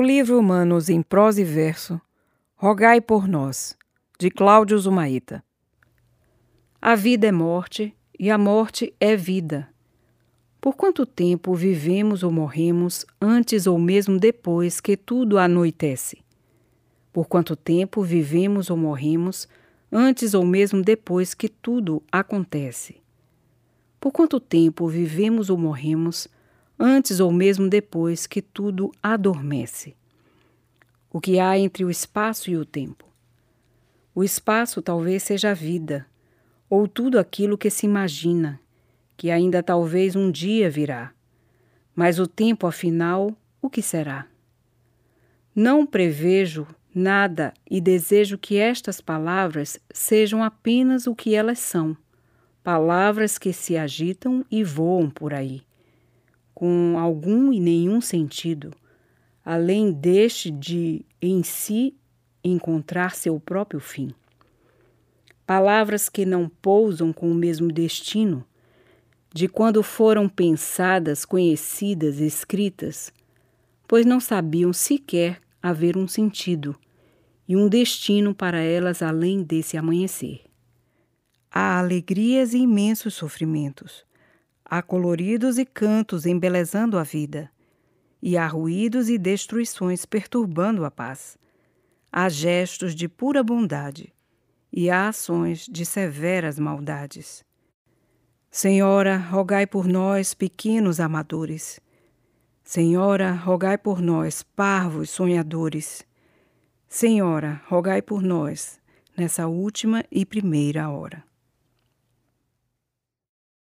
livro Humanos em prosa e verso, Rogai por nós, de Cláudio Zumaíta. A vida é morte e a morte é vida. Por quanto tempo vivemos ou morremos antes ou mesmo depois que tudo anoitece? Por quanto tempo vivemos ou morremos antes ou mesmo depois que tudo acontece? Por quanto tempo vivemos ou morremos antes ou mesmo depois que tudo adormece. O que há entre o espaço e o tempo? O espaço talvez seja a vida, ou tudo aquilo que se imagina, que ainda talvez um dia virá. Mas o tempo, afinal, o que será? Não prevejo nada e desejo que estas palavras sejam apenas o que elas são, palavras que se agitam e voam por aí com algum e nenhum sentido, além deste de em si encontrar seu próprio fim. Palavras que não pousam com o mesmo destino de quando foram pensadas, conhecidas, escritas, pois não sabiam sequer haver um sentido e um destino para elas além desse amanhecer. Há alegrias e imensos sofrimentos Há coloridos e cantos embelezando a vida, e há ruídos e destruições perturbando a paz. Há gestos de pura bondade, e há ações de severas maldades. Senhora, rogai por nós, pequenos amadores. Senhora, rogai por nós, parvos sonhadores. Senhora, rogai por nós, nessa última e primeira hora.